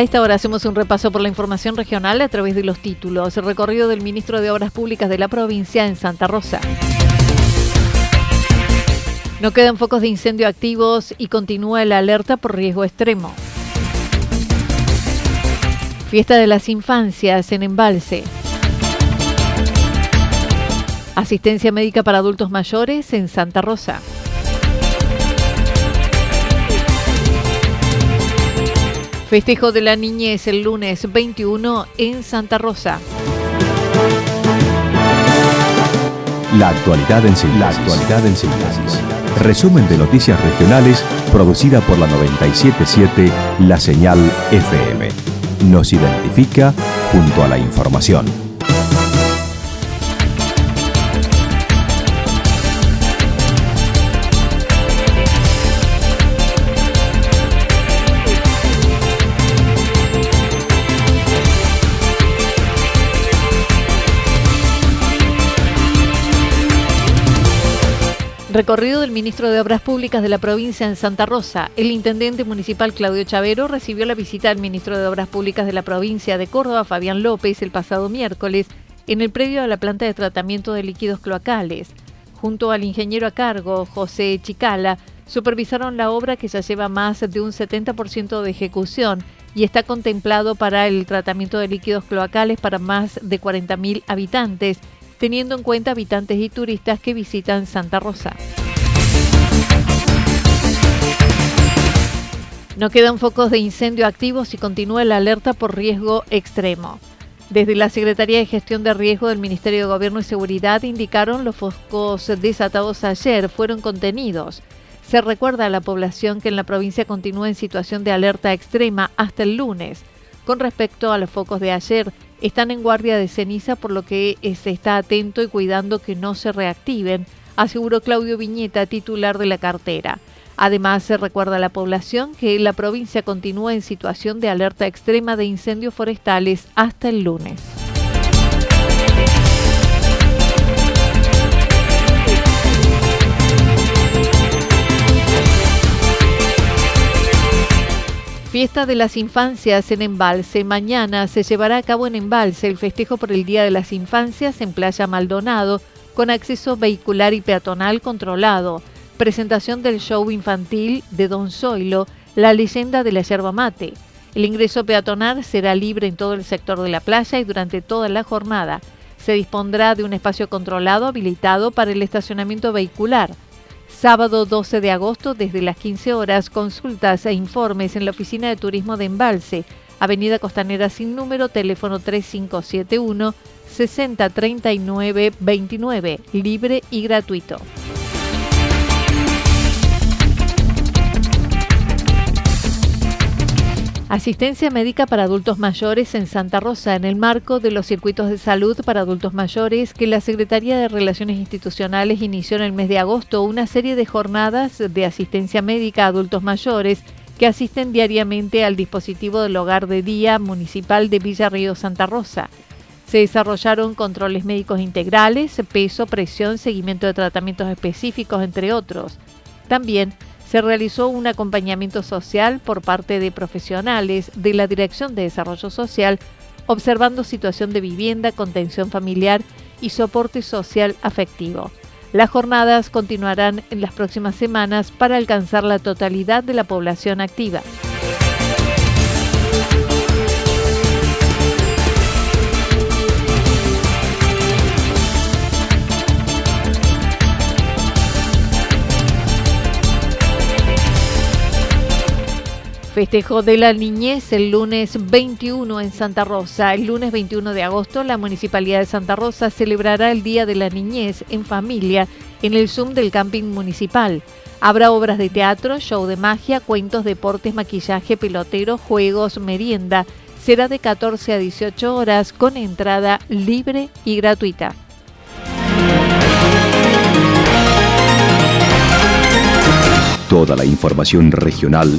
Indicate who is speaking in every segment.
Speaker 1: A esta hora hacemos un repaso por la información regional a través de los títulos. El recorrido del ministro de Obras Públicas de la provincia en Santa Rosa. No quedan focos de incendio activos y continúa la alerta por riesgo extremo. Fiesta de las infancias en embalse. Asistencia médica para adultos mayores en Santa Rosa. Festejo de la niñez el lunes 21 en Santa Rosa.
Speaker 2: La actualidad en síntesis. La actualidad en síntesis. Resumen de noticias regionales producida por la 977 La Señal FM. Nos identifica junto a la información.
Speaker 1: Recorrido del ministro de Obras Públicas de la provincia en Santa Rosa. El intendente municipal Claudio Chavero recibió la visita del ministro de Obras Públicas de la provincia de Córdoba, Fabián López, el pasado miércoles, en el predio a la planta de tratamiento de líquidos cloacales. Junto al ingeniero a cargo, José Chicala, supervisaron la obra que ya lleva más de un 70% de ejecución y está contemplado para el tratamiento de líquidos cloacales para más de 40.000 habitantes teniendo en cuenta habitantes y turistas que visitan Santa Rosa. No quedan focos de incendio activos y continúa la alerta por riesgo extremo. Desde la Secretaría de Gestión de Riesgo del Ministerio de Gobierno y Seguridad indicaron los focos desatados ayer fueron contenidos. Se recuerda a la población que en la provincia continúa en situación de alerta extrema hasta el lunes. Con respecto a los focos de ayer, están en guardia de ceniza, por lo que se está atento y cuidando que no se reactiven, aseguró Claudio Viñeta, titular de la cartera. Además, se recuerda a la población que la provincia continúa en situación de alerta extrema de incendios forestales hasta el lunes. Fiesta de las Infancias en Embalse. Mañana se llevará a cabo en Embalse el festejo por el Día de las Infancias en Playa Maldonado, con acceso vehicular y peatonal controlado. Presentación del show infantil de Don Zoilo, La leyenda de la yerba mate. El ingreso peatonal será libre en todo el sector de la playa y durante toda la jornada. Se dispondrá de un espacio controlado habilitado para el estacionamiento vehicular. Sábado 12 de agosto desde las 15 horas, consultas e informes en la Oficina de Turismo de Embalse, Avenida Costanera sin número, teléfono 3571 6039 29, libre y gratuito. Asistencia médica para adultos mayores en Santa Rosa, en el marco de los circuitos de salud para adultos mayores que la Secretaría de Relaciones Institucionales inició en el mes de agosto una serie de jornadas de asistencia médica a adultos mayores que asisten diariamente al dispositivo del hogar de día municipal de Villa Santa Rosa. Se desarrollaron controles médicos integrales, peso, presión, seguimiento de tratamientos específicos, entre otros. También se realizó un acompañamiento social por parte de profesionales de la Dirección de Desarrollo Social, observando situación de vivienda, contención familiar y soporte social afectivo. Las jornadas continuarán en las próximas semanas para alcanzar la totalidad de la población activa. Festejo de la niñez el lunes 21 en Santa Rosa. El lunes 21 de agosto la Municipalidad de Santa Rosa celebrará el Día de la Niñez en familia en el Zoom del camping municipal. Habrá obras de teatro, show de magia, cuentos, deportes, maquillaje, pelotero, juegos, merienda. Será de 14 a 18 horas con entrada libre y gratuita.
Speaker 2: Toda la información regional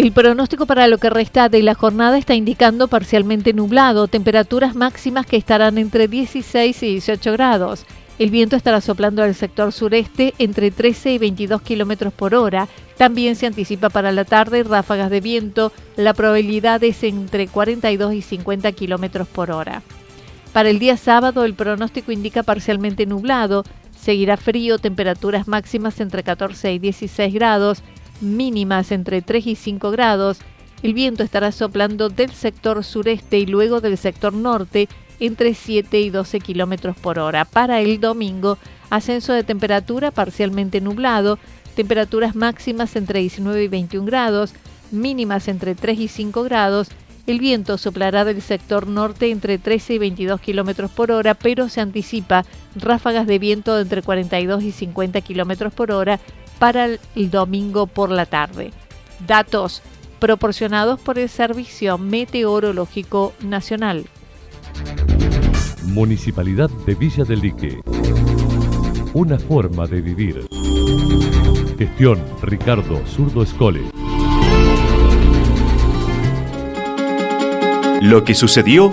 Speaker 1: El pronóstico para lo que resta de la jornada está indicando parcialmente nublado, temperaturas máximas que estarán entre 16 y 18 grados. El viento estará soplando al sector sureste entre 13 y 22 kilómetros por hora. También se anticipa para la tarde ráfagas de viento. La probabilidad es entre 42 y 50 kilómetros por hora. Para el día sábado, el pronóstico indica parcialmente nublado. Seguirá frío, temperaturas máximas entre 14 y 16 grados mínimas entre 3 y 5 grados. El viento estará soplando del sector sureste y luego del sector norte entre 7 y 12 kilómetros por hora. Para el domingo, ascenso de temperatura parcialmente nublado, temperaturas máximas entre 19 y 21 grados, mínimas entre 3 y 5 grados. El viento soplará del sector norte entre 13 y 22 kilómetros por hora, pero se anticipa ráfagas de viento entre 42 y 50 kilómetros por hora para el domingo por la tarde. Datos proporcionados por el Servicio Meteorológico Nacional.
Speaker 3: Municipalidad de Villa del Lique. Una forma de vivir. Gestión Ricardo Zurdo Escole.
Speaker 2: Lo que sucedió